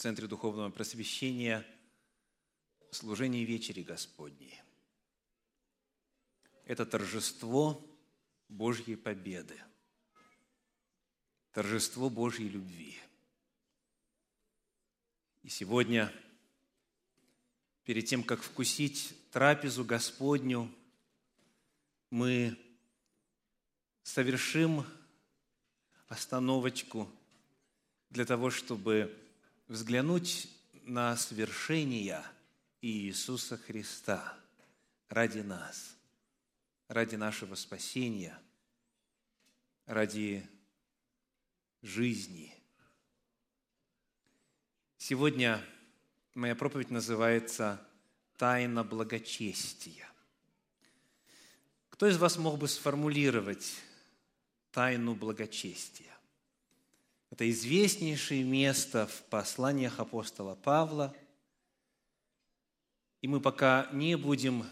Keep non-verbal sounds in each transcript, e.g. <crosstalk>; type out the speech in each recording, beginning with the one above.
Центре Духовного Просвещения служение вечери Господней. Это торжество Божьей победы, торжество Божьей любви. И сегодня, перед тем, как вкусить трапезу Господню, мы совершим остановочку для того, чтобы взглянуть на свершения Иисуса Христа ради нас, ради нашего спасения, ради жизни. Сегодня моя проповедь называется «Тайна благочестия». Кто из вас мог бы сформулировать тайну благочестия? Это известнейшее место в посланиях апостола Павла. И мы пока не будем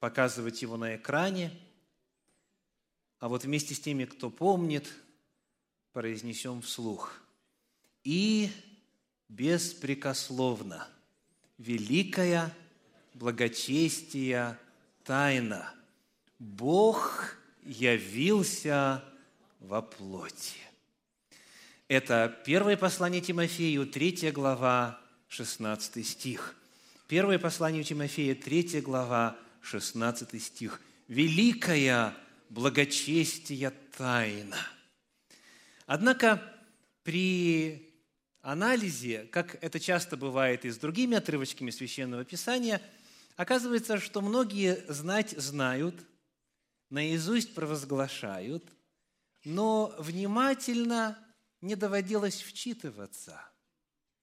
показывать его на экране, а вот вместе с теми, кто помнит, произнесем вслух. И беспрекословно великая благочестия тайна. Бог явился во плоти. Это первое послание Тимофею, третья глава, 16 стих. Первое послание Тимофея, третья глава, 16 стих. «Великая благочестия тайна». Однако при анализе, как это часто бывает и с другими отрывочками Священного Писания, оказывается, что многие знать знают, наизусть провозглашают, но внимательно не доводилось вчитываться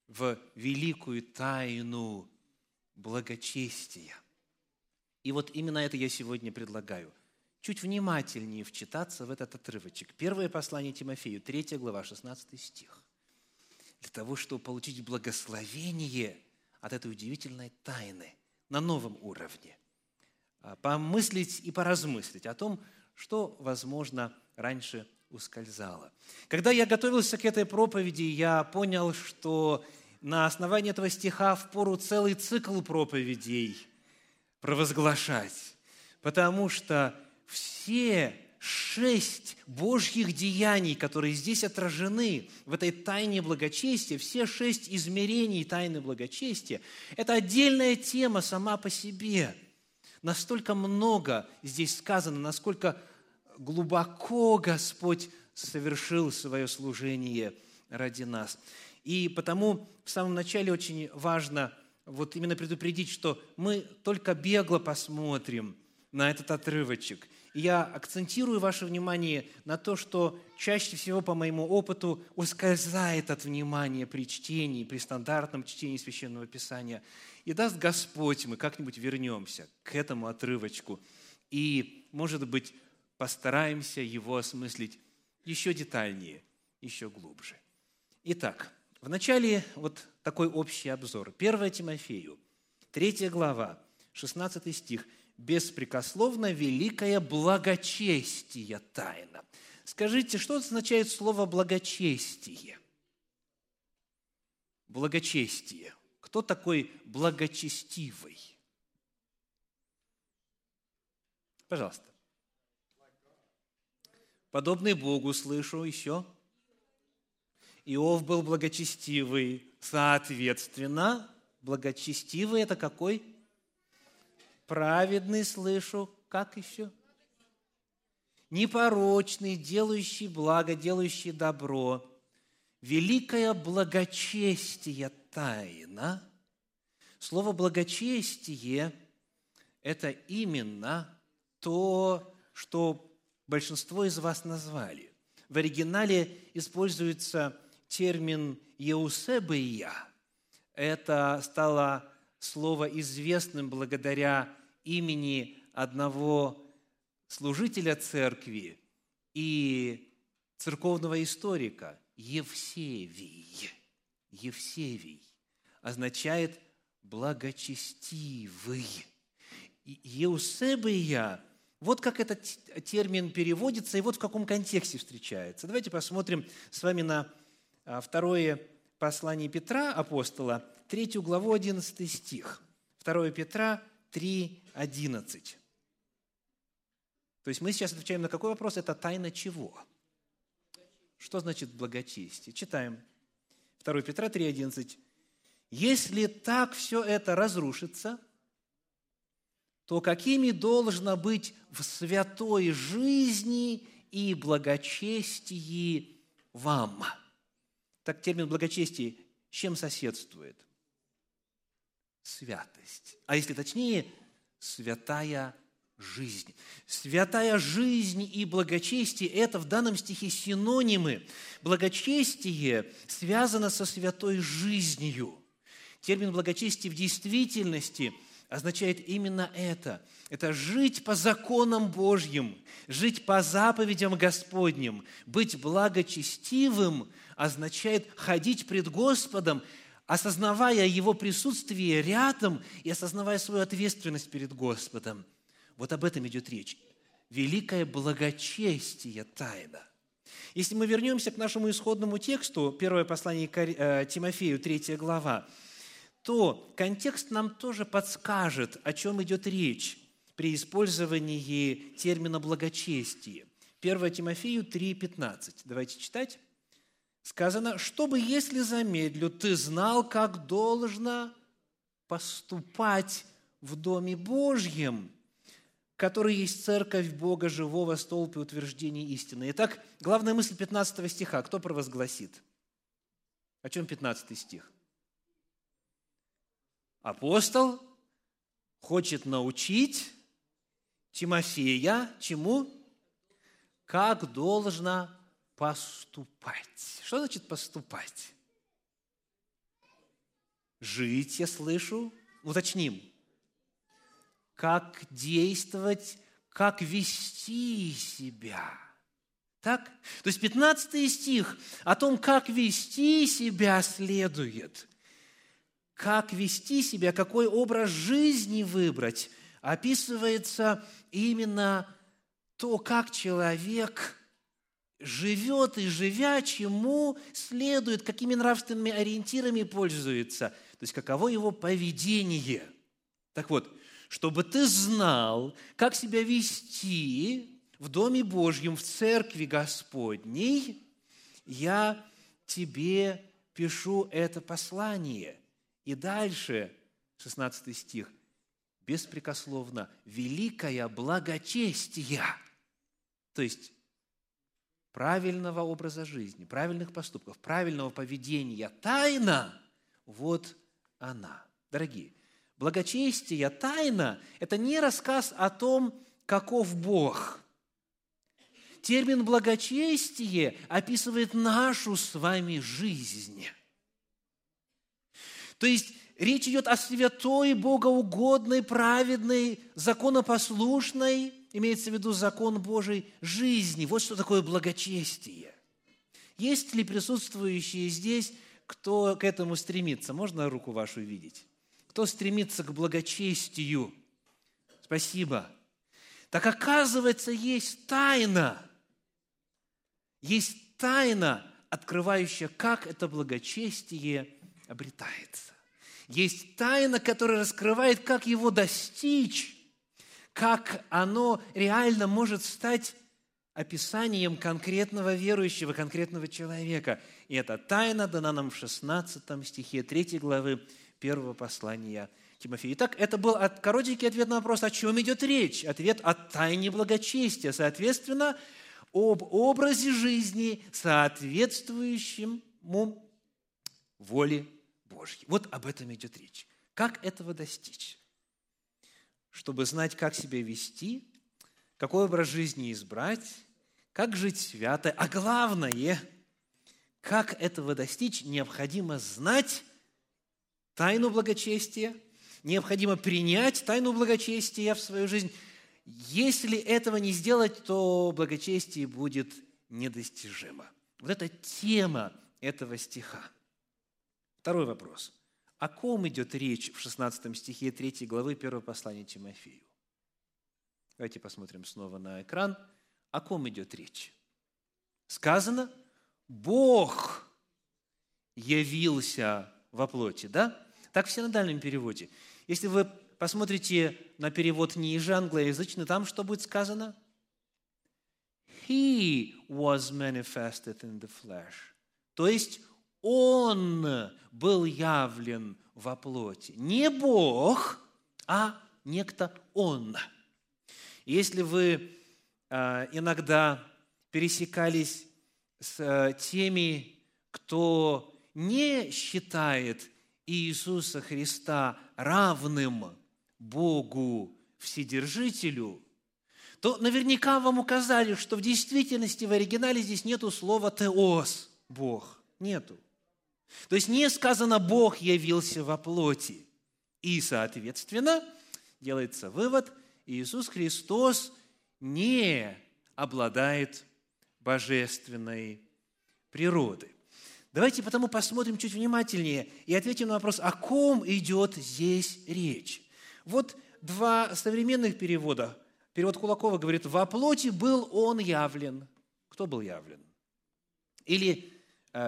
в великую тайну благочестия. И вот именно это я сегодня предлагаю. Чуть внимательнее вчитаться в этот отрывочек. Первое послание Тимофею, 3 глава, 16 стих. Для того, чтобы получить благословение от этой удивительной тайны на новом уровне. А, помыслить и поразмыслить о том, что, возможно, раньше ускользало. Когда я готовился к этой проповеди, я понял, что на основании этого стиха в пору целый цикл проповедей провозглашать, потому что все шесть Божьих деяний, которые здесь отражены в этой тайне благочестия, все шесть измерений тайны благочестия, это отдельная тема сама по себе. Настолько много здесь сказано, насколько глубоко Господь совершил свое служение ради нас. И потому в самом начале очень важно вот именно предупредить, что мы только бегло посмотрим на этот отрывочек. И я акцентирую ваше внимание на то, что чаще всего, по моему опыту, ускользает от внимания при чтении, при стандартном чтении Священного Писания. И даст Господь, мы как-нибудь вернемся к этому отрывочку. И, может быть, постараемся его осмыслить еще детальнее, еще глубже. Итак, в начале вот такой общий обзор. 1 Тимофею, 3 глава, 16 стих. «Беспрекословно великое благочестие тайна». Скажите, что означает слово «благочестие»? Благочестие. Кто такой благочестивый? Пожалуйста. Подобный Богу слышу еще. Иов был благочестивый. Соответственно, благочестивый – это какой? Праведный слышу. Как еще? Непорочный, делающий благо, делающий добро. Великое благочестие тайна. Слово благочестие – это именно то, что большинство из вас назвали. В оригинале используется термин «еусебия». Это стало слово известным благодаря имени одного служителя церкви и церковного историка Евсевий. Евсевий означает благочестивый. Еусебия вот как этот термин переводится и вот в каком контексте встречается. Давайте посмотрим с вами на а, второе послании Петра, апостола, третью главу, 11 стих. 2 Петра 3, 11. То есть мы сейчас отвечаем на какой вопрос? Это тайна чего? Что значит благочестие? Читаем. 2 Петра 3, 11. Если так все это разрушится, то какими должно быть в святой жизни и благочестии вам? Так термин благочестие с чем соседствует? Святость. А если точнее, святая жизнь. Святая жизнь и благочестие – это в данном стихе синонимы. Благочестие связано со святой жизнью. Термин благочестие в действительности означает именно это. Это жить по законам Божьим, жить по заповедям Господним, быть благочестивым означает ходить пред Господом, осознавая Его присутствие рядом и осознавая свою ответственность перед Господом. Вот об этом идет речь. Великое благочестие тайна. Если мы вернемся к нашему исходному тексту, первое послание э, Тимофею, третья глава, то контекст нам тоже подскажет, о чем идет речь при использовании термина благочестие. 1 Тимофею 3,15. Давайте читать. Сказано, чтобы, если замедлю, ты знал, как должно поступать в Доме Божьем, который есть церковь Бога живого, столб и утверждение истины. Итак, главная мысль 15 стиха. Кто провозгласит? О чем 15 стих? Апостол хочет научить Тимофея чему? Как должно поступать. Что значит поступать? Жить, я слышу. Уточним как действовать, как вести себя. Так? То есть 15 стих о том, как вести себя следует. Как вести себя, какой образ жизни выбрать, описывается именно то, как человек живет и живя, чему следует, какими нравственными ориентирами пользуется, то есть каково его поведение. Так вот, чтобы ты знал, как себя вести в Доме Божьем, в Церкви Господней, я тебе пишу это послание. И дальше, 16 стих, беспрекословно, великое благочестие, то есть правильного образа жизни, правильных поступков, правильного поведения, тайна, вот она. Дорогие, Благочестие, тайна – это не рассказ о том, каков Бог. Термин благочестие описывает нашу с вами жизнь. То есть речь идет о святой, богоугодной, праведной, законопослушной, имеется в виду закон Божий, жизни. Вот что такое благочестие. Есть ли присутствующие здесь, кто к этому стремится? Можно руку вашу видеть? кто стремится к благочестию. Спасибо. Так оказывается, есть тайна. Есть тайна, открывающая, как это благочестие обретается. Есть тайна, которая раскрывает, как его достичь, как оно реально может стать описанием конкретного верующего, конкретного человека. И эта тайна дана нам в 16 стихе 3 главы первого послания Тимофею. Итак, это был коротенький ответ на вопрос, о чем идет речь. Ответ о тайне благочестия. Соответственно, об образе жизни, соответствующему воле Божьей. Вот об этом идет речь. Как этого достичь? Чтобы знать, как себя вести, какой образ жизни избрать, как жить свято, а главное, как этого достичь, необходимо знать тайну благочестия, необходимо принять тайну благочестия в свою жизнь. Если этого не сделать, то благочестие будет недостижимо. Вот это тема этого стиха. Второй вопрос. О ком идет речь в 16 стихе 3 главы 1 послания Тимофею? Давайте посмотрим снова на экран. О ком идет речь? Сказано, Бог явился во плоти, да? Так в синодальном переводе. Если вы посмотрите на перевод не из англоязычный, там что будет сказано? He was manifested in the flesh. То есть Он был явлен во плоти. Не Бог, а некто Он. Если вы а, иногда пересекались с а, теми, кто не считает Иисуса Христа равным Богу Вседержителю, то наверняка вам указали, что в действительности в оригинале здесь нету слова «теос» – «Бог». Нету. То есть не сказано «Бог явился во плоти». И, соответственно, делается вывод, Иисус Христос не обладает божественной природой. Давайте потому посмотрим чуть внимательнее и ответим на вопрос, о ком идет здесь речь. Вот два современных перевода. Перевод Кулакова говорит, «Во плоти был он явлен». Кто был явлен? Или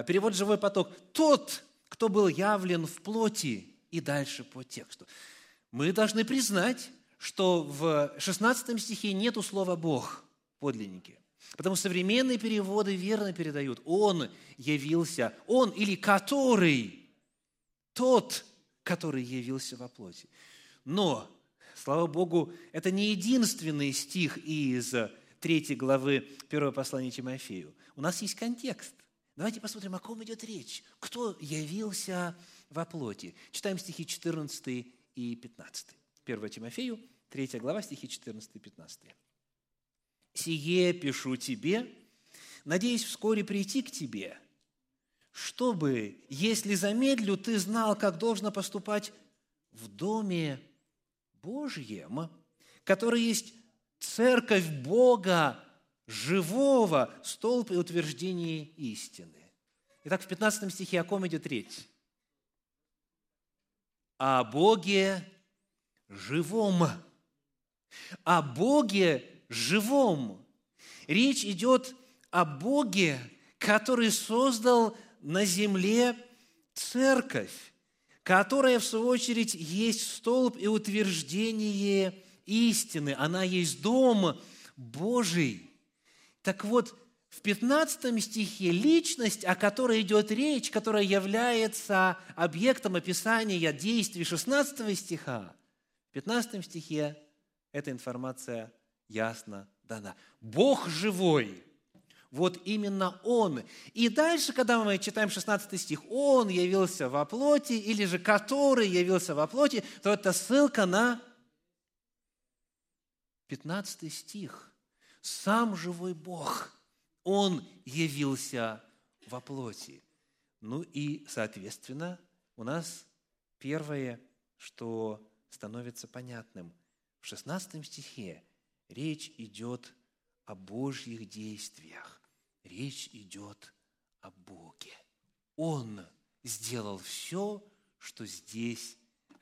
перевод «Живой поток». «Тот, кто был явлен в плоти». И дальше по тексту. Мы должны признать, что в 16 стихе нету слова «Бог» подлинники. Потому современные переводы верно передают. Он явился, он или который, тот, который явился во плоти. Но, слава Богу, это не единственный стих из третьей главы первого послания Тимофею. У нас есть контекст. Давайте посмотрим, о ком идет речь. Кто явился во плоти. Читаем стихи 14 и 15. 1 Тимофею, 3 глава, стихи 14 и 15 сие пишу тебе, надеюсь вскоре прийти к тебе, чтобы, если замедлю, ты знал, как должно поступать в доме Божьем, который есть церковь Бога живого, столб и утверждение истины. Итак, в 15 стихе о ком идет речь? О Боге живом. О Боге живом. Речь идет о Боге, который создал на земле церковь, которая, в свою очередь, есть столб и утверждение истины. Она есть дом Божий. Так вот, в 15 стихе личность, о которой идет речь, которая является объектом описания действий 16 стиха, в 15 стихе эта информация ясно дана. Бог живой. Вот именно Он. И дальше, когда мы читаем 16 стих, Он явился во плоти, или же который явился во плоти, то это ссылка на 15 стих. Сам живой Бог, Он явился во плоти. Ну и, соответственно, у нас первое, что становится понятным. В 16 стихе Речь идет о Божьих действиях. Речь идет о Боге. Он сделал все, что здесь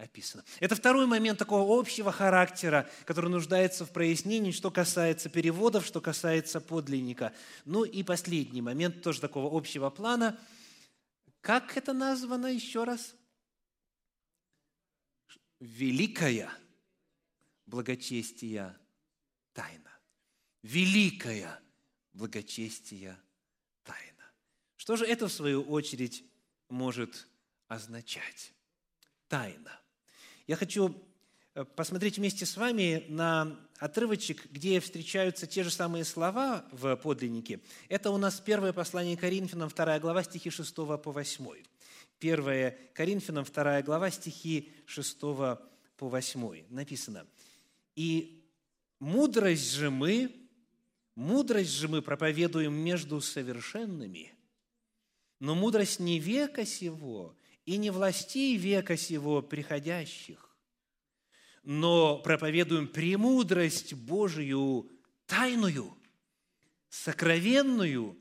описано. Это второй момент такого общего характера, который нуждается в прояснении, что касается переводов, что касается подлинника. Ну и последний момент тоже такого общего плана. Как это названо еще раз? Великая благочестие тайна. Великая благочестие тайна. Что же это, в свою очередь, может означать? Тайна. Я хочу э, посмотреть вместе с вами на отрывочек, где встречаются те же самые слова в подлиннике. Это у нас первое послание Коринфянам, вторая глава, стихи 6 по 8. Первое Коринфянам, вторая глава, стихи 6 по 8. Написано, «И Мудрость же мы, мудрость же мы проповедуем между совершенными, но мудрость не века сего и не властей века сего приходящих, но проповедуем премудрость Божию тайную, сокровенную,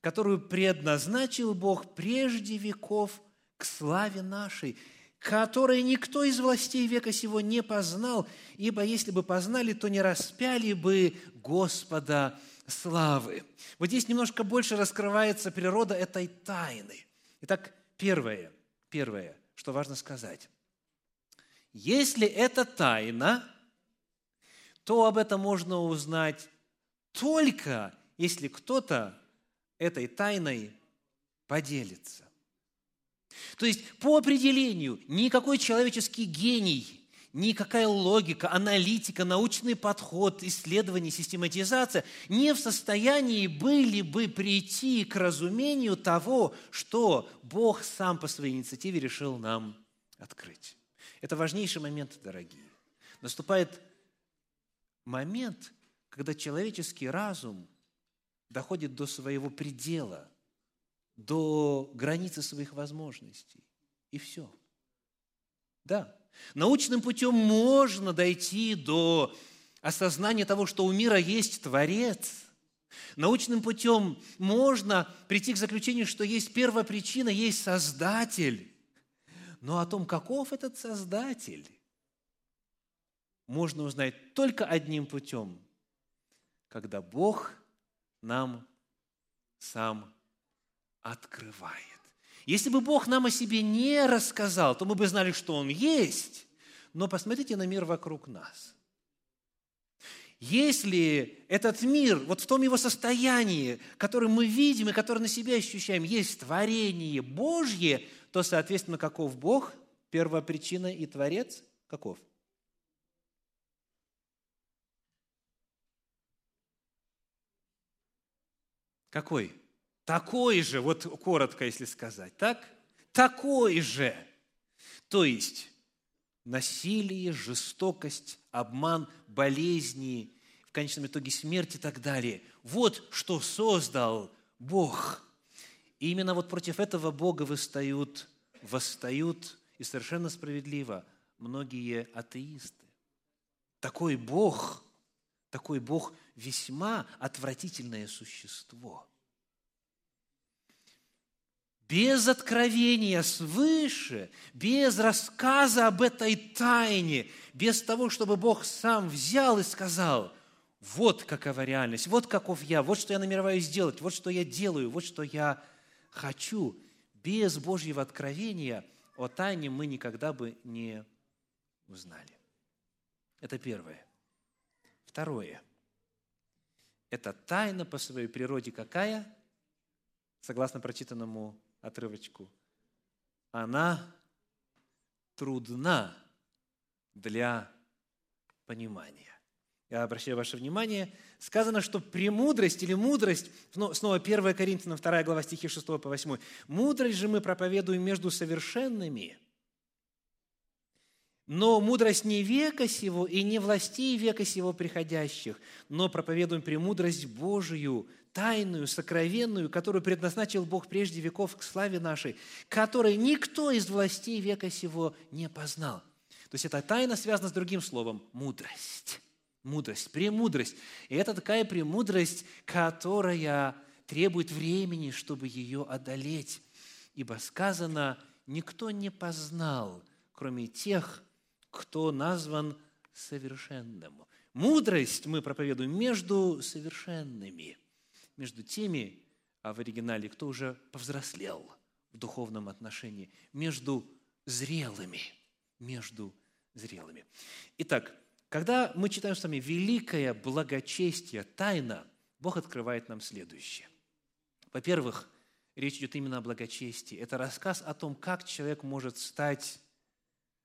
которую предназначил Бог прежде веков к славе нашей – которое никто из властей века сего не познал, ибо если бы познали, то не распяли бы Господа славы. Вот здесь немножко больше раскрывается природа этой тайны. Итак, первое, первое, что важно сказать. Если это тайна, то об этом можно узнать только если кто-то этой тайной поделится. То есть, по определению, никакой человеческий гений, никакая логика, аналитика, научный подход, исследование, систематизация не в состоянии были бы прийти к разумению того, что Бог сам по своей инициативе решил нам открыть. Это важнейший момент, дорогие. Наступает момент, когда человеческий разум доходит до своего предела, до границы своих возможностей. И все. Да, научным путем можно дойти до осознания того, что у мира есть Творец. Научным путем можно прийти к заключению, что есть первая причина, есть Создатель. Но о том, каков этот Создатель, можно узнать только одним путем, когда Бог нам сам открывает. Если бы Бог нам о себе не рассказал, то мы бы знали, что Он есть. Но посмотрите на мир вокруг нас. Если этот мир, вот в том его состоянии, которое мы видим и которое на себя ощущаем, есть творение Божье, то, соответственно, каков Бог, первопричина и Творец, каков? Какой? Такой же, вот коротко, если сказать, так? Такой же. То есть насилие, жестокость, обман, болезни, в конечном итоге смерть и так далее. Вот что создал Бог. И именно вот против этого Бога восстают, восстают, и совершенно справедливо, многие атеисты. Такой Бог, такой Бог весьма отвратительное существо – без откровения свыше, без рассказа об этой тайне, без того, чтобы Бог сам взял и сказал, вот какова реальность, вот каков я, вот что я намереваюсь сделать, вот что я делаю, вот что я хочу. Без Божьего откровения о тайне мы никогда бы не узнали. Это первое. Второе. Это тайна по своей природе какая? Согласно прочитанному отрывочку. Она трудна для понимания. Я обращаю ваше внимание, сказано, что премудрость или мудрость, снова 1 Коринфянам 2 глава стихи 6 по 8, «Мудрость же мы проповедуем между совершенными, но мудрость не века сего и не властей века сего приходящих, но проповедуем премудрость Божию, тайную, сокровенную, которую предназначил Бог прежде веков к славе нашей, которой никто из властей века сего не познал. То есть эта тайна связана с другим словом – мудрость. Мудрость, премудрость. И это такая премудрость, которая требует времени, чтобы ее одолеть. Ибо сказано, никто не познал, кроме тех, кто назван совершенным. Мудрость мы проповедуем между совершенными – между теми, а в оригинале, кто уже повзрослел в духовном отношении, между зрелыми, между зрелыми. Итак, когда мы читаем с вами «великое благочестие, тайна», Бог открывает нам следующее. Во-первых, речь идет именно о благочестии. Это рассказ о том, как человек может стать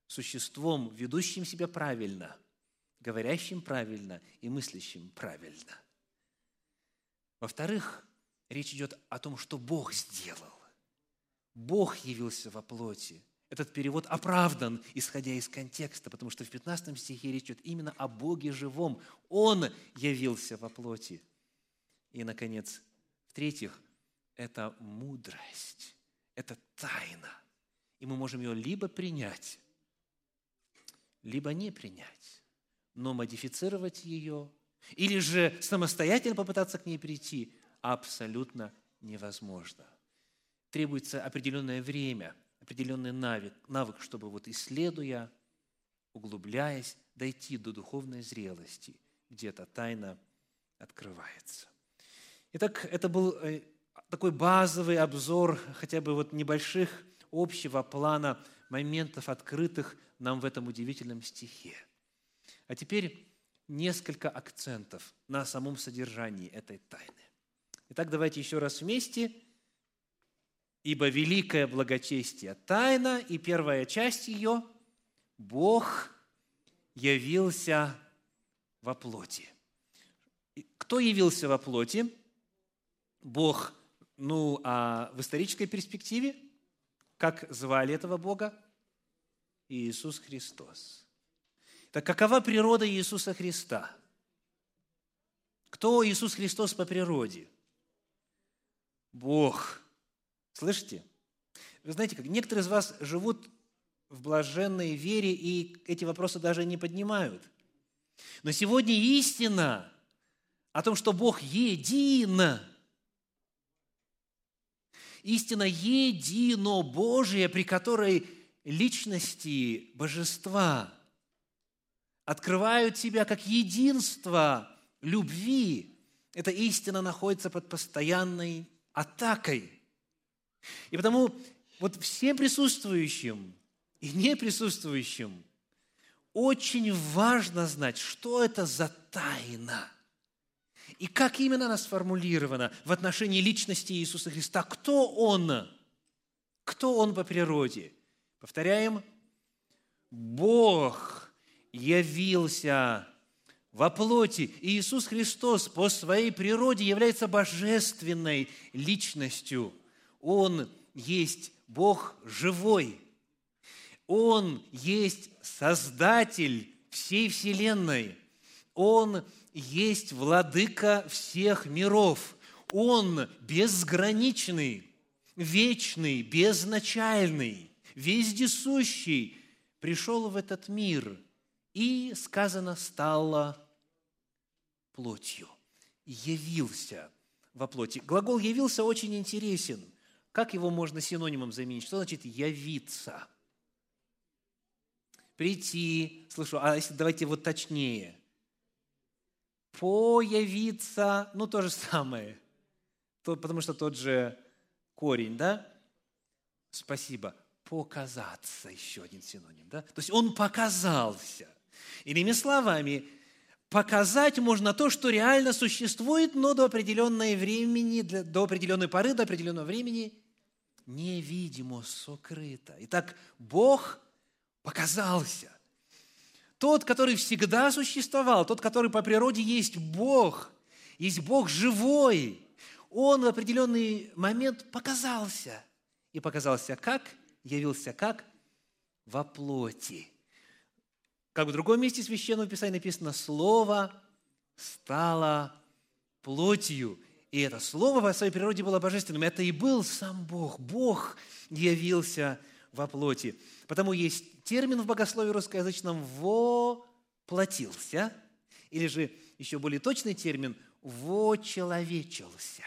существом, ведущим себя правильно, говорящим правильно и мыслящим правильно – во-вторых, речь идет о том, что Бог сделал. Бог явился во плоти. Этот перевод оправдан, исходя из контекста, потому что в 15 стихе речь идет именно о Боге живом. Он явился во плоти. И, наконец, в-третьих, это мудрость, это тайна. И мы можем ее либо принять, либо не принять, но модифицировать ее или же самостоятельно попытаться к ней прийти абсолютно невозможно. Требуется определенное время, определенный навык, навык чтобы вот исследуя, углубляясь, дойти до духовной зрелости, где эта тайна открывается. Итак, это был э, такой базовый обзор хотя бы вот небольших общего плана моментов, открытых нам в этом удивительном стихе. А теперь несколько акцентов на самом содержании этой тайны. Итак, давайте еще раз вместе. «Ибо великое благочестие – тайна, и первая часть ее – Бог явился во плоти». Кто явился во плоти? Бог, ну, а в исторической перспективе, как звали этого Бога? Иисус Христос. Так какова природа Иисуса Христа? Кто Иисус Христос по природе? Бог. Слышите? Вы знаете, как некоторые из вас живут в блаженной вере и эти вопросы даже не поднимают. Но сегодня истина о том, что Бог един, истина едино Божие, при которой личности божества открывают себя как единство любви. Эта истина находится под постоянной атакой. И потому вот всем присутствующим и неприсутствующим очень важно знать, что это за тайна – и как именно она сформулирована в отношении личности Иисуса Христа? Кто Он? Кто Он по природе? Повторяем, Бог явился во плоти. И Иисус Христос по своей природе является божественной личностью. Он есть Бог живой. Он есть Создатель всей Вселенной. Он есть Владыка всех миров. Он безграничный, вечный, безначальный, вездесущий, пришел в этот мир и, сказано, стало плотью, явился во плоти. Глагол «явился» очень интересен. Как его можно синонимом заменить? Что значит «явиться»? Прийти, слышу, а если давайте вот точнее. Появиться, ну то же самое. Потому что тот же корень, да? Спасибо показаться, еще один синоним. Да? То есть он показался. Иными словами, показать можно то, что реально существует, но до определенной времени, до определенной поры, до определенного времени невидимо, сокрыто. Итак, Бог показался. Тот, который всегда существовал, тот, который по природе есть Бог, есть Бог живой, он в определенный момент показался. И показался как? явился как? Во плоти. Как в другом месте Священного Писания написано, Слово стало плотью. И это Слово по своей природе было божественным. Это и был сам Бог. Бог явился во плоти. Потому есть термин в богословии русскоязычном «воплотился», или же еще более точный термин «вочеловечился»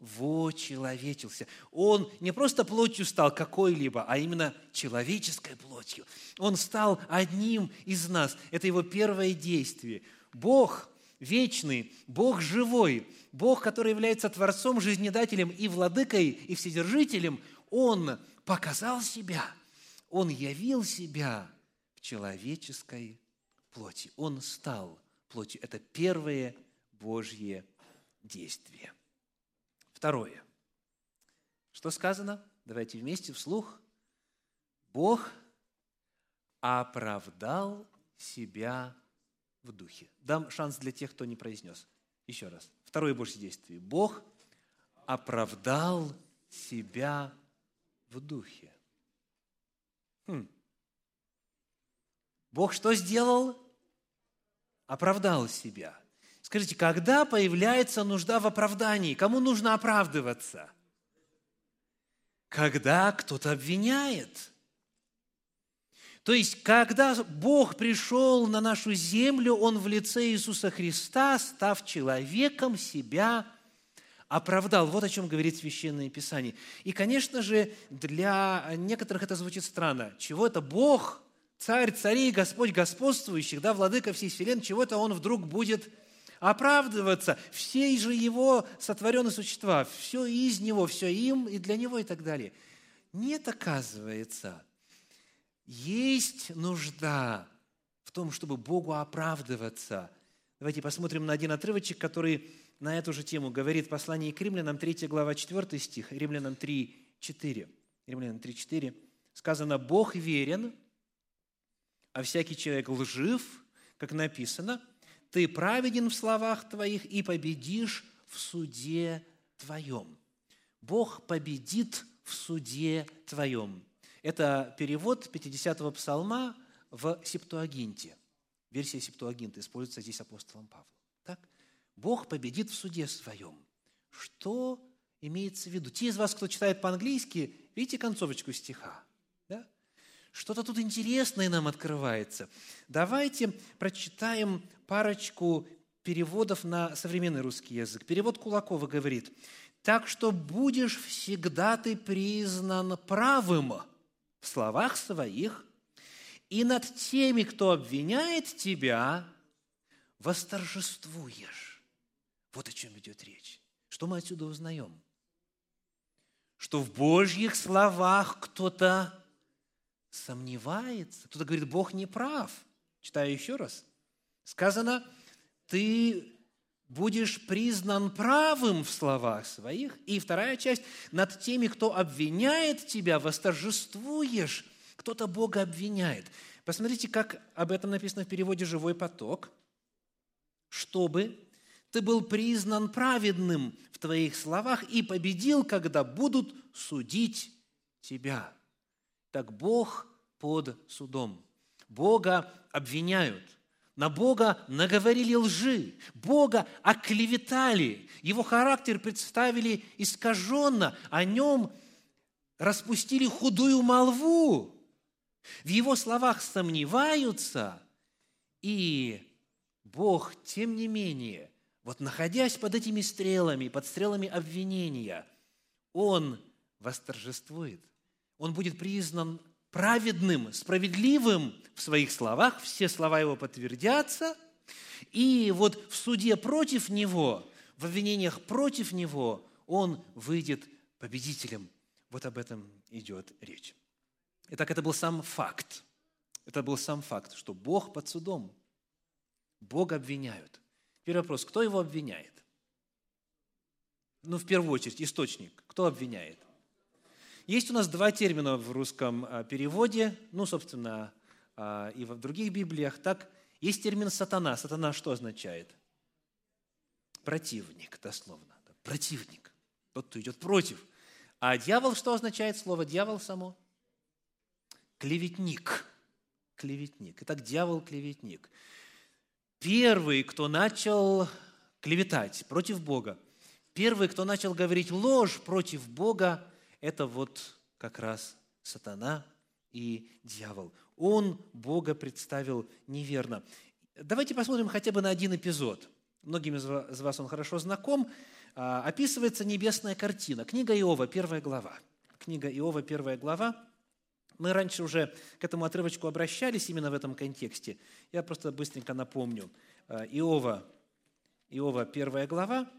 вочеловечился. Он не просто плотью стал какой-либо, а именно человеческой плотью. Он стал одним из нас. Это его первое действие. Бог вечный, Бог живой, Бог, который является Творцом, Жизнедателем и Владыкой, и Вседержителем, Он показал себя, Он явил себя в человеческой плоти. Он стал плотью. Это первое Божье действие – Второе. Что сказано? Давайте вместе вслух. Бог оправдал себя в духе. Дам шанс для тех, кто не произнес. Еще раз. Второе Божье действие. Бог оправдал себя в духе. Хм. Бог что сделал? Оправдал себя. Скажите, когда появляется нужда в оправдании? Кому нужно оправдываться? Когда кто-то обвиняет. То есть, когда Бог пришел на нашу землю, Он в лице Иисуса Христа, став человеком, себя оправдал. Вот о чем говорит Священное Писание. И, конечно же, для некоторых это звучит странно. Чего это Бог, царь царей, Господь господствующих, да, владыка всей вселенной, чего это Он вдруг будет оправдываться. Все же Его сотворенные существа, все из Него, все им и для Него и так далее. Нет, оказывается, есть нужда в том, чтобы Богу оправдываться. Давайте посмотрим на один отрывочек, который на эту же тему говорит послание к римлянам, 3 глава, 4 стих, римлянам 3, 4. Римлянам 3, 4. Сказано, «Бог верен, а всякий человек лжив, как написано, ты праведен в словах твоих и победишь в суде твоем». Бог победит в суде твоем. Это перевод 50-го псалма в Септуагинте. Версия Септуагинта используется здесь апостолом Павлом. Так? Бог победит в суде своем. Что имеется в виду? Те из вас, кто читает по-английски, видите концовочку стиха? Да? Что-то тут интересное нам открывается. Давайте прочитаем парочку переводов на современный русский язык. Перевод Кулакова говорит, «Так что будешь всегда ты признан правым в словах своих, и над теми, кто обвиняет тебя, восторжествуешь». Вот о чем идет речь. Что мы отсюда узнаем? Что в Божьих словах кто-то сомневается, кто-то говорит, Бог не прав. Читаю еще раз. Сказано, ты будешь признан правым в словах своих. И вторая часть, над теми, кто обвиняет тебя, восторжествуешь. Кто-то Бога обвиняет. Посмотрите, как об этом написано в переводе «Живой поток». Чтобы ты был признан праведным в твоих словах и победил, когда будут судить тебя. Так Бог под судом. Бога обвиняют, на Бога наговорили лжи, Бога оклеветали, Его характер представили искаженно, о Нем распустили худую молву, в Его словах сомневаются, и Бог, тем не менее, вот находясь под этими стрелами, под стрелами обвинения, Он восторжествует, Он будет признан праведным, справедливым в своих словах, все слова его подтвердятся, и вот в суде против него, в обвинениях против него, он выйдет победителем. Вот об этом идет речь. Итак, это был сам факт. Это был сам факт, что Бог под судом. Бог обвиняют. Первый вопрос, кто его обвиняет? Ну, в первую очередь, источник. Кто обвиняет? Есть у нас два термина в русском а, переводе, ну, собственно, а, и в других Библиях. Так, есть термин «сатана». «Сатана» что означает? Противник, дословно. Противник. Тот, кто идет против. А дьявол что означает слово «дьявол» само? Клеветник. Клеветник. Итак, дьявол – клеветник. Первый, кто начал клеветать против Бога, первый, кто начал говорить ложь против Бога, это вот как раз сатана и дьявол. Он Бога представил неверно. Давайте посмотрим хотя бы на один эпизод. Многим из вас он хорошо знаком. А, описывается небесная картина. Книга Иова, первая глава. Книга Иова, первая глава. Мы раньше уже к этому отрывочку обращались именно в этом контексте. Я просто быстренько напомню. А, Иова, Иова, первая глава,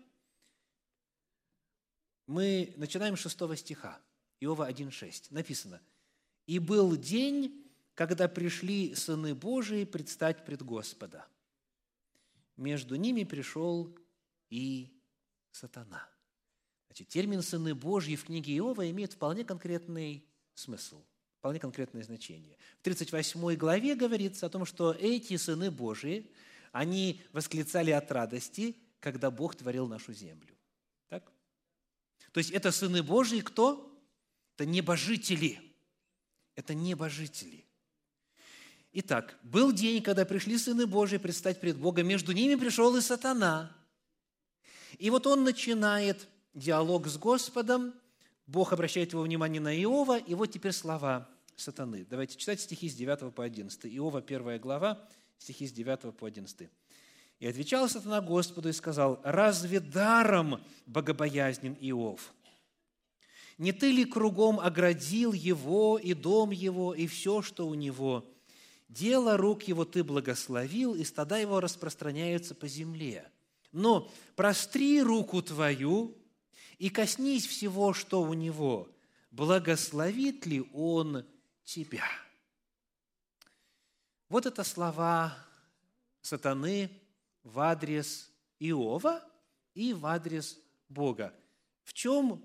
мы начинаем с 6 стиха, Иова 1,6. Написано, «И был день, когда пришли сыны Божии предстать пред Господа. Между ними пришел и сатана». Значит, термин «сыны Божьи» в книге Иова имеет вполне конкретный смысл, вполне конкретное значение. В 38 главе говорится о том, что эти сыны Божии, они восклицали от радости, когда Бог творил нашу землю. То есть это сыны Божьи кто? Это небожители. Это небожители. Итак, был день, когда пришли сыны Божьи предстать пред Богом, между ними пришел и сатана. И вот он начинает диалог с Господом, Бог обращает его внимание на Иова, и вот теперь слова сатаны. Давайте читать стихи с 9 по 11. Иова, первая глава, стихи с 9 по 11. И отвечал сатана Господу и сказал, «Разве даром богобоязнен Иов? Не ты ли кругом оградил его и дом его, и все, что у него? Дело рук его ты благословил, и стада его распространяются по земле. Но простри руку твою и коснись всего, что у него, благословит ли Он тебя? Вот это слова сатаны в адрес Иова и в адрес Бога. В чем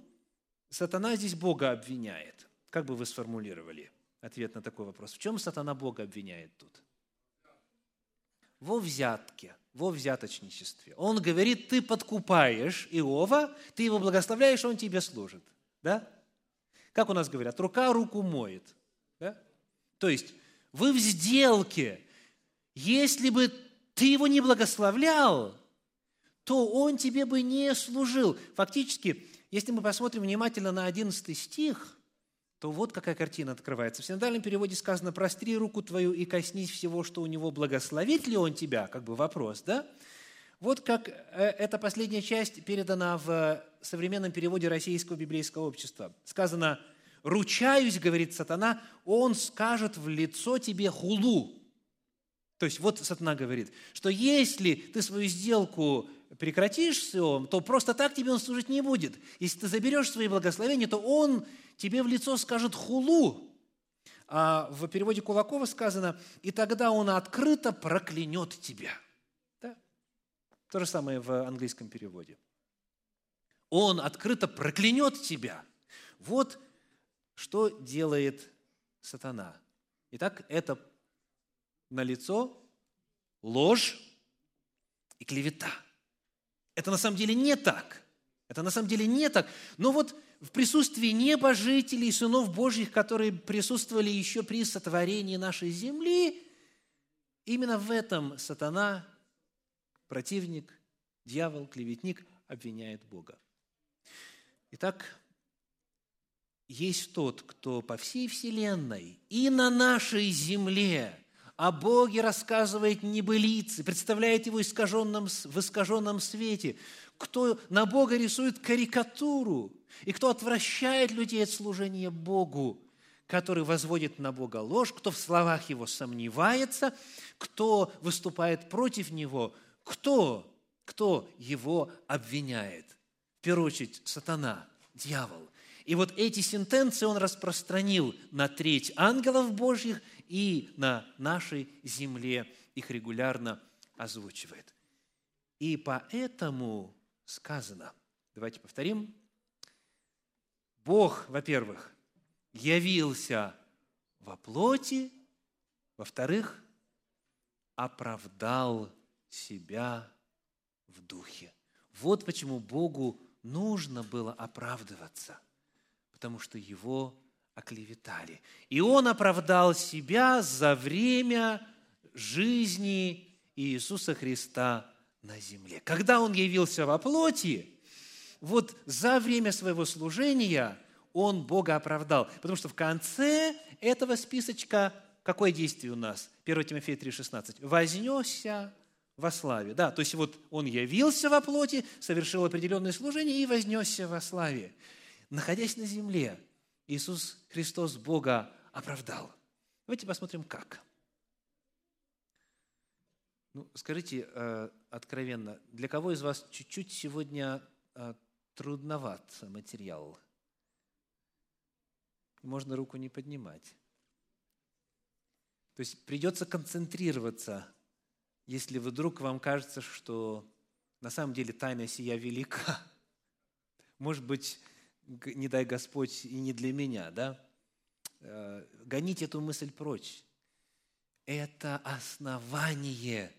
сатана здесь Бога обвиняет? Как бы вы сформулировали ответ на такой вопрос? В чем сатана Бога обвиняет тут? Во взятке, во взяточничестве. Он говорит, ты подкупаешь Иова, ты его благословляешь, он тебе служит. Да? Как у нас говорят, рука руку моет. Да? То есть, вы в сделке. Если бы ты его не благословлял, то он тебе бы не служил. Фактически, если мы посмотрим внимательно на 11 стих, то вот какая картина открывается. В синодальном переводе сказано «простри руку твою и коснись всего, что у него, благословит ли он тебя?» Как бы вопрос, да? Вот как э, эта последняя часть передана в современном переводе Российского библейского общества. Сказано «ручаюсь, — говорит сатана, — он скажет в лицо тебе хулу». То есть вот сатана говорит, что если ты свою сделку прекратишь все, то просто так тебе он служить не будет. Если ты заберешь свои благословения, то он тебе в лицо скажет хулу. А в переводе Кулакова сказано, и тогда он открыто проклянет тебя. Да? То же самое в английском переводе. Он открыто проклянет тебя. Вот что делает сатана. Итак, это на лицо ложь и клевета. Это на самом деле не так. Это на самом деле не так. Но вот в присутствии небожителей, сынов Божьих, которые присутствовали еще при сотворении нашей земли, именно в этом сатана, противник, дьявол, клеветник, обвиняет Бога. Итак, есть тот, кто по всей вселенной и на нашей земле о Боге рассказывает небылицы, представляет его искаженном, в искаженном свете, кто на Бога рисует карикатуру, и кто отвращает людей от служения Богу, который возводит на Бога ложь, кто в словах Его сомневается, кто выступает против Него, кто, кто Его обвиняет. В первую очередь, сатана, дьявол. И вот эти сентенции он распространил на треть ангелов Божьих и на нашей земле их регулярно озвучивает. И поэтому сказано, давайте повторим, Бог, во-первых, явился во плоти, во-вторых, оправдал себя в духе. Вот почему Богу нужно было оправдываться, потому что Его оклеветали. И он оправдал себя за время жизни Иисуса Христа на земле. Когда он явился во плоти, вот за время своего служения он Бога оправдал. Потому что в конце этого списочка какое действие у нас? 1 Тимофея 3,16. «Вознесся во славе». Да, то есть вот он явился во плоти, совершил определенное служение и вознесся во славе. Находясь на земле, Иисус Христос Бога оправдал. Давайте посмотрим, как. Ну, скажите э, откровенно, для кого из вас чуть-чуть сегодня э, трудноват материал? Можно руку не поднимать. То есть придется концентрироваться, если вдруг вам кажется, что на самом деле тайна сия велика. Может быть, не дай Господь, и не для меня, да? Э, гонить эту мысль прочь. Это основание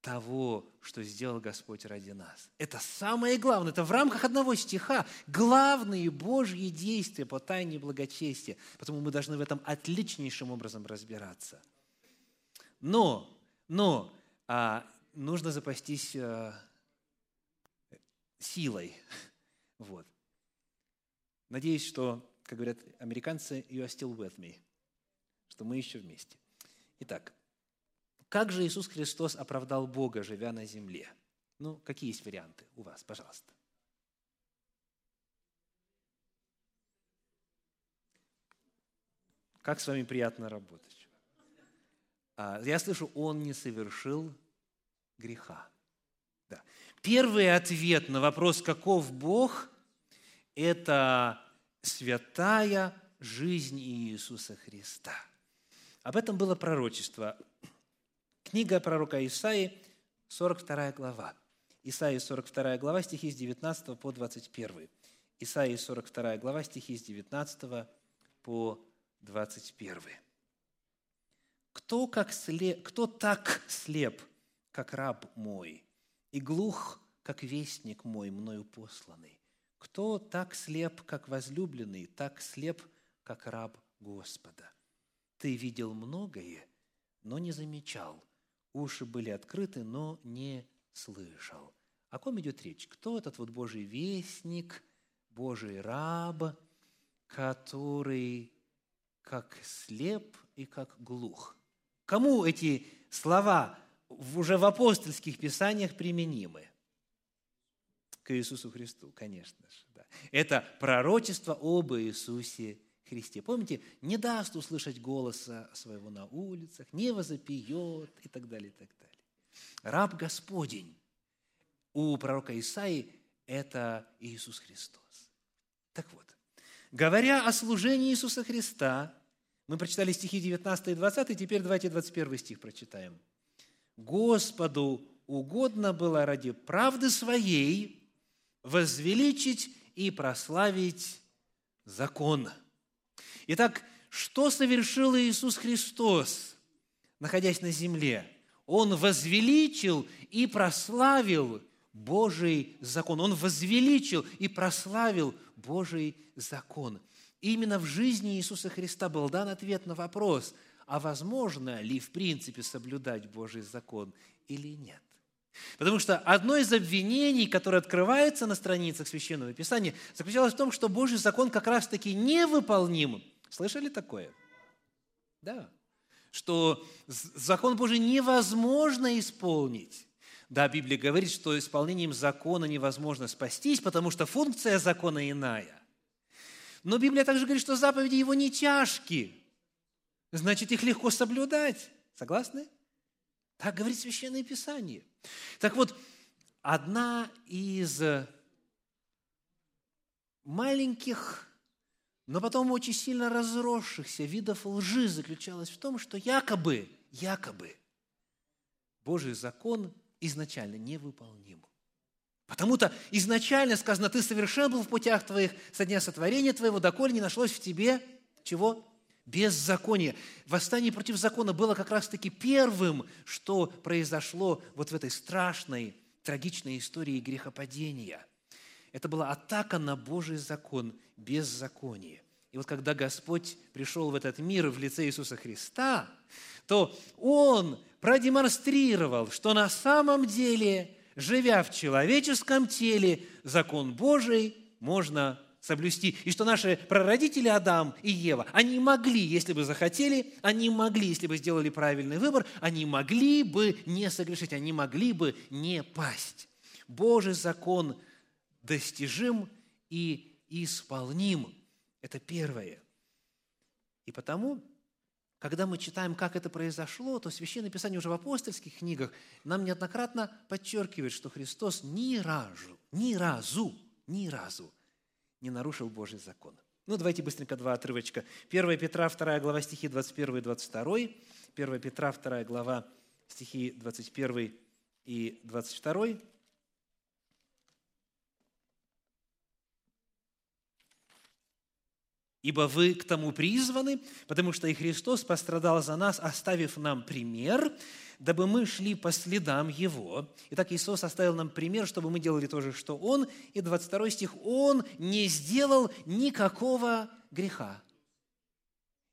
того, что сделал Господь ради нас. Это самое главное. Это в рамках одного стиха. Главные Божьи действия по тайне благочестия. Потому мы должны в этом отличнейшим образом разбираться. Но, но а, нужно запастись а, силой. <laughs> Вот. Надеюсь, что, как говорят американцы, you are still with me, что мы еще вместе. Итак, как же Иисус Христос оправдал Бога, живя на земле? Ну, какие есть варианты у вас, пожалуйста? Как с вами приятно работать. А, я слышу, он не совершил греха. Да. Первый ответ на вопрос, каков Бог, это святая жизнь Иисуса Христа. Об этом было пророчество. Книга пророка Исаии, 42 глава. Исаии 42 глава, стихи с 19 по 21. Исаии 42 глава, стихи с 19 по 21. «Кто, как слеп, кто так слеп, как раб мой, и глух, как вестник мой, мною посланный? Кто так слеп, как возлюбленный, так слеп, как раб Господа? Ты видел многое, но не замечал. Уши были открыты, но не слышал. О ком идет речь? Кто этот вот Божий вестник, Божий раб, который как слеп и как глух? Кому эти слова уже в апостольских писаниях применимы? Иисусу Христу, конечно же. Да. Это пророчество об Иисусе Христе. Помните, не даст услышать голоса своего на улицах, не возопьет и так далее, и так далее. Раб Господень у пророка Исаи – это Иисус Христос. Так вот, говоря о служении Иисуса Христа, мы прочитали стихи 19 и 20, теперь давайте 21 стих прочитаем. «Господу угодно было ради правды своей возвеличить и прославить закон». Итак, что совершил Иисус Христос, находясь на земле? Он возвеличил и прославил Божий закон. Он возвеличил и прославил Божий закон. И именно в жизни Иисуса Христа был дан ответ на вопрос, а возможно ли в принципе соблюдать Божий закон или нет. Потому что одно из обвинений, которое открывается на страницах Священного Писания, заключалось в том, что Божий закон как раз-таки невыполним. Слышали такое? Да. Что закон Божий невозможно исполнить. Да, Библия говорит, что исполнением закона невозможно спастись, потому что функция закона иная. Но Библия также говорит, что заповеди его не тяжкие. Значит, их легко соблюдать. Согласны? Так говорит Священное Писание. Так вот, одна из маленьких, но потом очень сильно разросшихся видов лжи заключалась в том, что якобы, якобы Божий закон изначально невыполним. Потому-то изначально сказано, ты совершен был в путях твоих со дня сотворения твоего, доколе не нашлось в тебе чего? Беззаконие. Восстание против закона было как раз-таки первым, что произошло вот в этой страшной, трагичной истории грехопадения. Это была атака на Божий закон, беззаконие. И вот когда Господь пришел в этот мир в лице Иисуса Христа, то Он продемонстрировал, что на самом деле, живя в человеческом теле, закон Божий можно соблюсти. И что наши прародители Адам и Ева, они могли, если бы захотели, они могли, если бы сделали правильный выбор, они могли бы не согрешить, они могли бы не пасть. Божий закон достижим и исполним. Это первое. И потому, когда мы читаем, как это произошло, то Священное Писание уже в апостольских книгах нам неоднократно подчеркивает, что Христос ни разу, ни разу, ни разу не нарушил Божий закон. Ну, давайте быстренько два отрывочка. 1 Петра, 2 глава, стихи 21 и 22. 1 Петра, 2 глава, стихи 21 и 22. Ибо вы к тому призваны, потому что и Христос пострадал за нас, оставив нам пример, дабы мы шли по следам Его. Итак, Иисус оставил нам пример, чтобы мы делали то же, что Он. И 22 стих, Он не сделал никакого греха.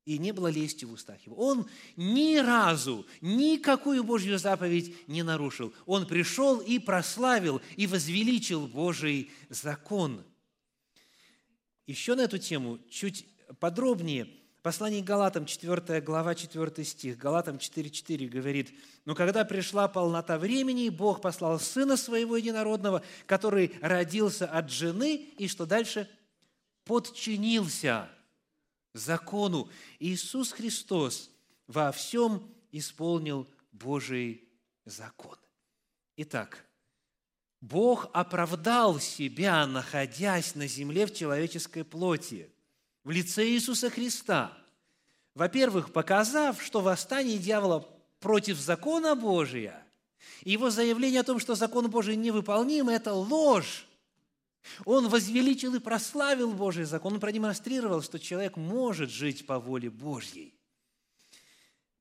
И не было лести в устах его. Он ни разу никакую Божью заповедь не нарушил. Он пришел и прославил, и возвеличил Божий закон. Еще на эту тему чуть подробнее – Послание Галатам, 4 глава, 4 стих, Галатам 4.4 говорит, «Но когда пришла полнота времени, Бог послал Сына Своего Единородного, который родился от жены, и что дальше? Подчинился закону. Иисус Христос во всем исполнил Божий закон». Итак, Бог оправдал себя, находясь на земле в человеческой плоти – в лице Иисуса Христа. Во-первых, показав, что восстание дьявола против закона Божия, его заявление о том, что закон Божий невыполним, это ложь. Он возвеличил и прославил Божий закон. Он продемонстрировал, что человек может жить по воле Божьей.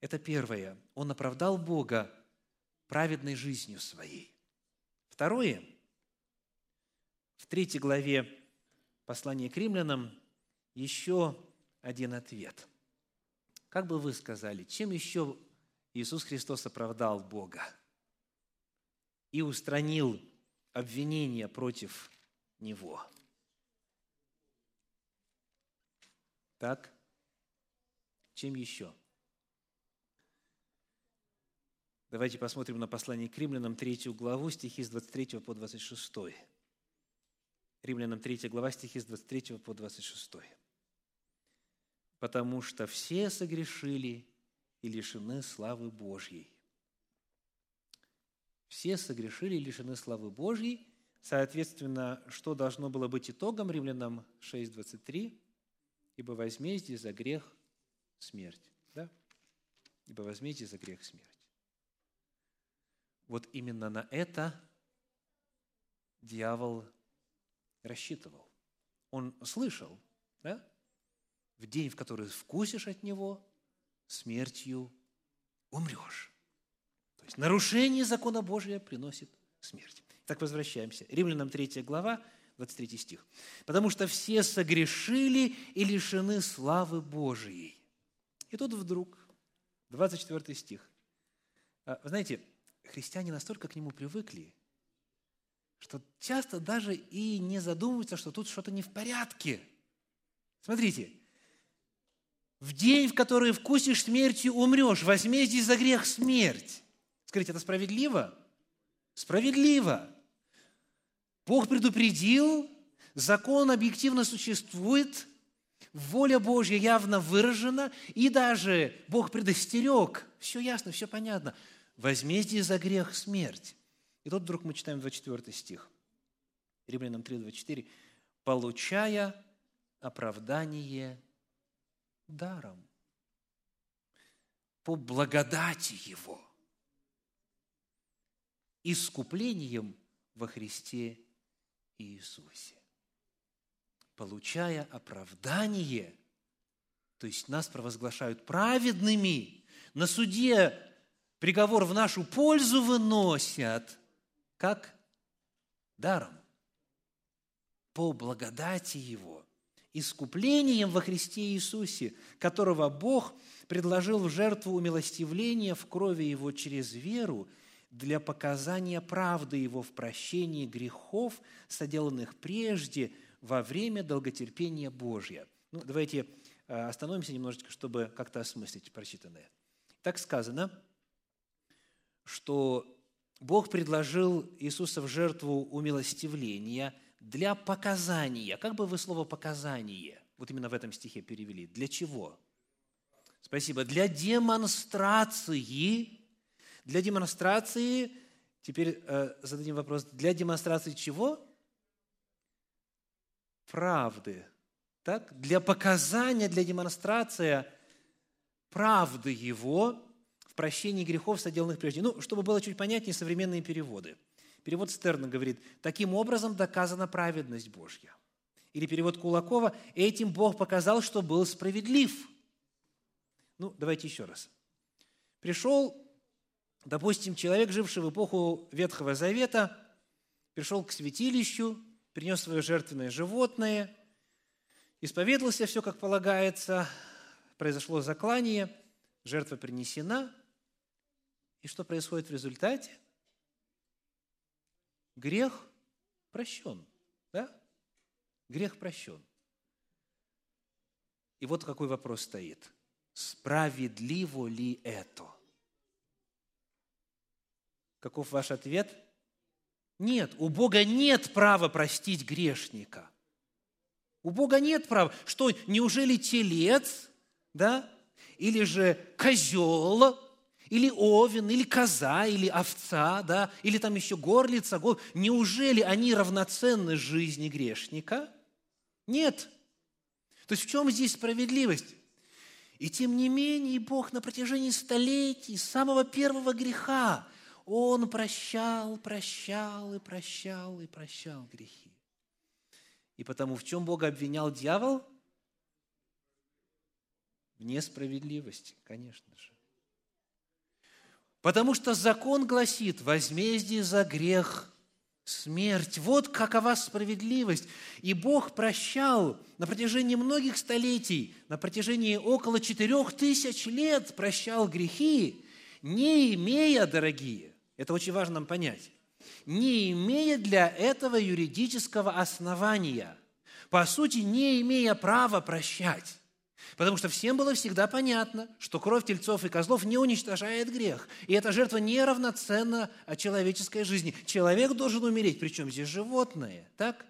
Это первое. Он оправдал Бога праведной жизнью своей. Второе. В третьей главе послания к римлянам еще один ответ. Как бы вы сказали, чем еще Иисус Христос оправдал Бога и устранил обвинения против Него? Так? Чем еще? Давайте посмотрим на послание к римлянам, третью главу, стихи с 23 по 26. Римлянам 3 глава, стихи с 23 по 26. «Потому что все согрешили и лишены славы Божьей». Все согрешили и лишены славы Божьей. Соответственно, что должно было быть итогом Римлянам 6.23? «Ибо возмездие за грех – смерть». Да? «Ибо возмездие за грех – смерть». Вот именно на это дьявол рассчитывал. Он слышал, да? В день, в который вкусишь от него, смертью умрешь. То есть нарушение закона Божия приносит смерть. Так возвращаемся. Римлянам 3 глава, 23 стих. «Потому что все согрешили и лишены славы Божией». И тут вдруг, 24 стих. А, вы знаете, христиане настолько к нему привыкли, что часто даже и не задумываются, что тут что-то не в порядке. Смотрите, в день, в который вкусишь смертью, умрешь, возмездие за грех смерть. Скажите, это справедливо? Справедливо. Бог предупредил, закон объективно существует, воля Божья явно выражена, и даже Бог предостерег. Все ясно, все понятно – возмездие за грех – смерть. И тут вдруг мы читаем 24 стих. Римлянам 3, 24. «Получая оправдание даром, по благодати Его, искуплением во Христе Иисусе». Получая оправдание, то есть нас провозглашают праведными, на суде приговор в нашу пользу выносят, как даром, по благодати Его, искуплением во Христе Иисусе, которого Бог предложил в жертву умилостивления в крови Его через веру для показания правды Его в прощении грехов, соделанных прежде во время долготерпения Божья. Ну, давайте э, остановимся немножечко, чтобы как-то осмыслить прочитанное. Так сказано – что Бог предложил Иисуса в жертву умилостивления для показания. Как бы вы слово «показание» вот именно в этом стихе перевели? Для чего? Спасибо. Для демонстрации. Для демонстрации, теперь э, зададим вопрос, для демонстрации чего? Правды. Так? Для показания, для демонстрации правды Его – прощении грехов, соделанных прежде. Ну, чтобы было чуть понятнее, современные переводы. Перевод Стерна говорит, таким образом доказана праведность Божья. Или перевод Кулакова, этим Бог показал, что был справедлив. Ну, давайте еще раз. Пришел, допустим, человек, живший в эпоху Ветхого Завета, пришел к святилищу, принес свое жертвенное животное, исповедовался все, как полагается, произошло заклание, жертва принесена – и что происходит в результате? Грех прощен. Да? Грех прощен. И вот какой вопрос стоит. Справедливо ли это? Каков ваш ответ? Нет, у Бога нет права простить грешника. У Бога нет права. Что, неужели телец, да, или же козел или овен, или коза, или овца, да, или там еще горлица, гор... неужели они равноценны жизни грешника? Нет. То есть в чем здесь справедливость? И тем не менее Бог на протяжении столетий, с самого первого греха, Он прощал, прощал и прощал и прощал грехи. И потому в чем Бог обвинял дьявол? В несправедливости, конечно же. Потому что закон гласит, возмездие за грех – смерть. Вот какова справедливость. И Бог прощал на протяжении многих столетий, на протяжении около четырех тысяч лет прощал грехи, не имея, дорогие, это очень важно нам понять, не имея для этого юридического основания, по сути, не имея права прощать. Потому что всем было всегда понятно, что кровь тельцов и козлов не уничтожает грех. И эта жертва не равноценна человеческой жизни. Человек должен умереть, причем здесь животное. Так?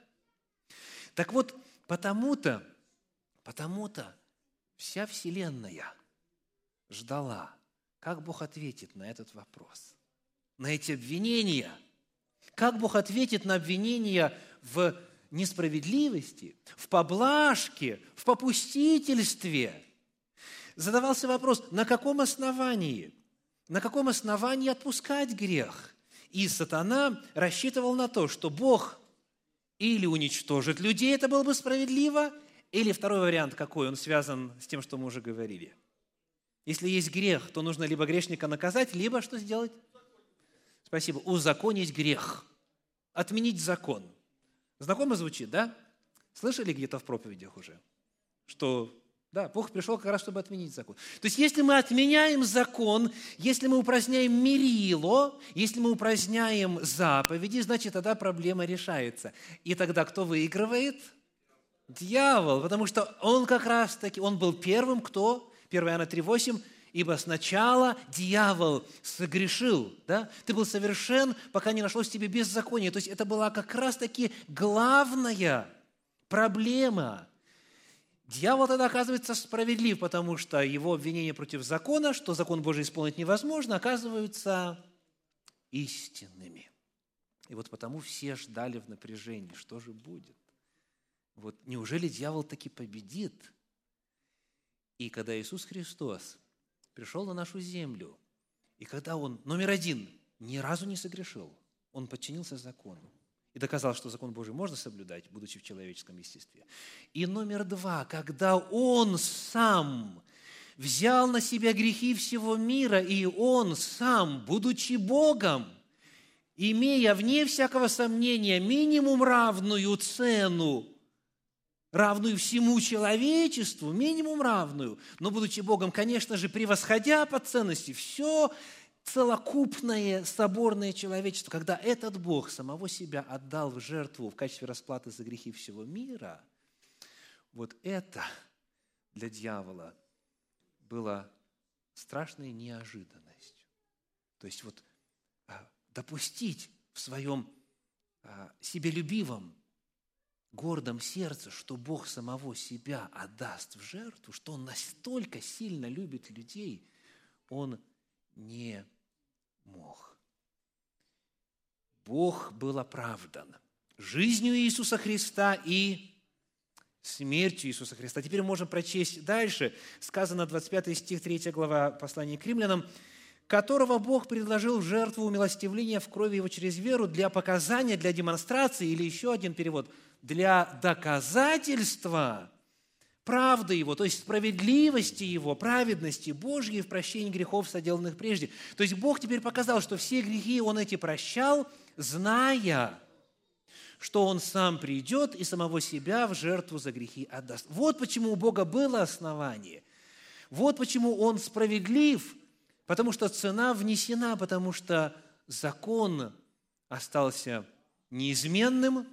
Так вот, потому-то, потому-то вся Вселенная ждала, как Бог ответит на этот вопрос, на эти обвинения – как Бог ответит на обвинения в несправедливости, в поблажке, в попустительстве? Задавался вопрос, на каком основании? На каком основании отпускать грех? И сатана рассчитывал на то, что Бог или уничтожит людей, это было бы справедливо, или второй вариант какой, он связан с тем, что мы уже говорили. Если есть грех, то нужно либо грешника наказать, либо что сделать? Спасибо. Узаконить грех. Отменить закон. Знакомо звучит, да? Слышали где-то в проповедях уже? Что, да, Бог пришел как раз, чтобы отменить закон. То есть, если мы отменяем закон, если мы упраздняем мерило, если мы упраздняем заповеди, значит, тогда проблема решается. И тогда кто выигрывает? Дьявол, потому что он как раз-таки, он был первым, кто, 1 Иоанна 3,8, ибо сначала дьявол согрешил, да? Ты был совершен, пока не нашлось в тебе беззаконие. То есть это была как раз-таки главная проблема. Дьявол тогда оказывается справедлив, потому что его обвинения против закона, что закон Божий исполнить невозможно, оказываются истинными. И вот потому все ждали в напряжении, что же будет. Вот неужели дьявол таки победит? И когда Иисус Христос пришел на нашу землю. И когда он, номер один, ни разу не согрешил, он подчинился закону и доказал, что закон Божий можно соблюдать, будучи в человеческом естестве. И номер два, когда он сам взял на себя грехи всего мира, и он сам, будучи Богом, имея, вне всякого сомнения, минимум равную цену равную всему человечеству, минимум равную, но будучи Богом, конечно же, превосходя по ценности все целокупное соборное человечество, когда этот Бог самого себя отдал в жертву в качестве расплаты за грехи всего мира, вот это для дьявола было страшной неожиданностью. То есть вот а, допустить в своем а, себелюбивом гордом сердце, что Бог самого себя отдаст в жертву, что Он настолько сильно любит людей, Он не мог. Бог был оправдан жизнью Иисуса Христа и смертью Иисуса Христа. Теперь можем прочесть дальше. Сказано 25 стих 3 глава послания к римлянам – которого Бог предложил в жертву умилостивления в крови Его через веру для показания, для демонстрации, или еще один перевод, для доказательства правды Его, то есть справедливости Его, праведности Божьей в прощении грехов, соделанных прежде. То есть Бог теперь показал, что все грехи Он эти прощал, зная, что Он сам придет и самого себя в жертву за грехи отдаст. Вот почему у Бога было основание. Вот почему Он справедлив – Потому что цена внесена, потому что закон остался неизменным,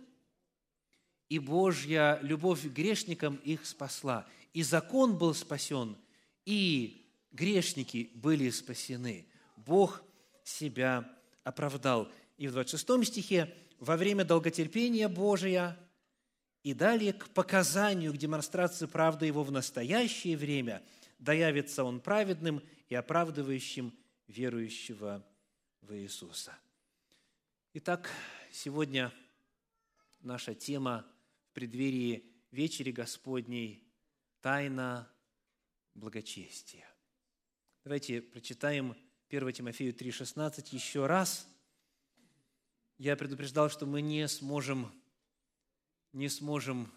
и Божья любовь к грешникам их спасла. И закон был спасен, и грешники были спасены. Бог себя оправдал. И в 26 стихе «Во время долготерпения Божия» и далее к показанию, к демонстрации правды Его в настоящее время, да явится Он праведным и оправдывающим верующего в Иисуса. Итак, сегодня наша тема преддверии вечери Господней тайна благочестия. Давайте прочитаем 1 Тимофею 3,16 еще раз. Я предупреждал, что мы не сможем, не сможем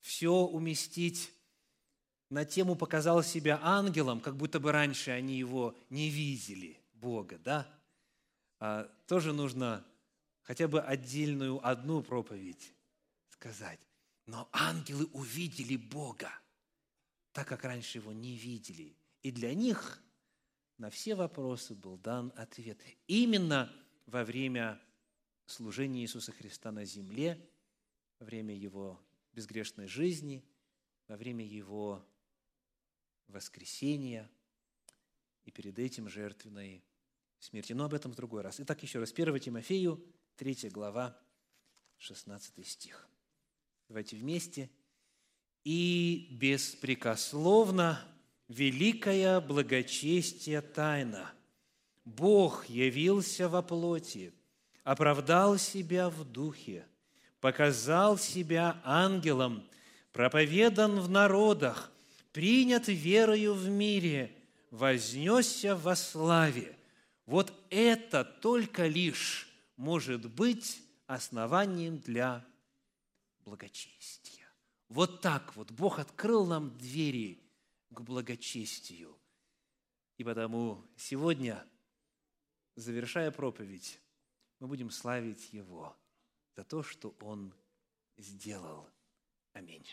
все уместить. На тему показал себя ангелом, как будто бы раньше они его не видели, Бога, да? А, тоже нужно хотя бы отдельную одну проповедь сказать. Но ангелы увидели Бога, так как раньше его не видели. И для них на все вопросы был дан ответ. Именно во время служения Иисуса Христа на земле, во время Его безгрешной жизни, во время Его воскресения и перед этим жертвенной смерти. Но об этом в другой раз. Итак, еще раз. 1 Тимофею, 3 глава, 16 стих. Давайте вместе. «И беспрекословно великая благочестие тайна. Бог явился во плоти, оправдал себя в духе, показал себя ангелом, проповедан в народах, принят верою в мире, вознесся во славе. Вот это только лишь может быть основанием для благочестия. Вот так вот Бог открыл нам двери к благочестию. И потому сегодня, завершая проповедь, мы будем славить Его за то, что Он сделал. Аминь.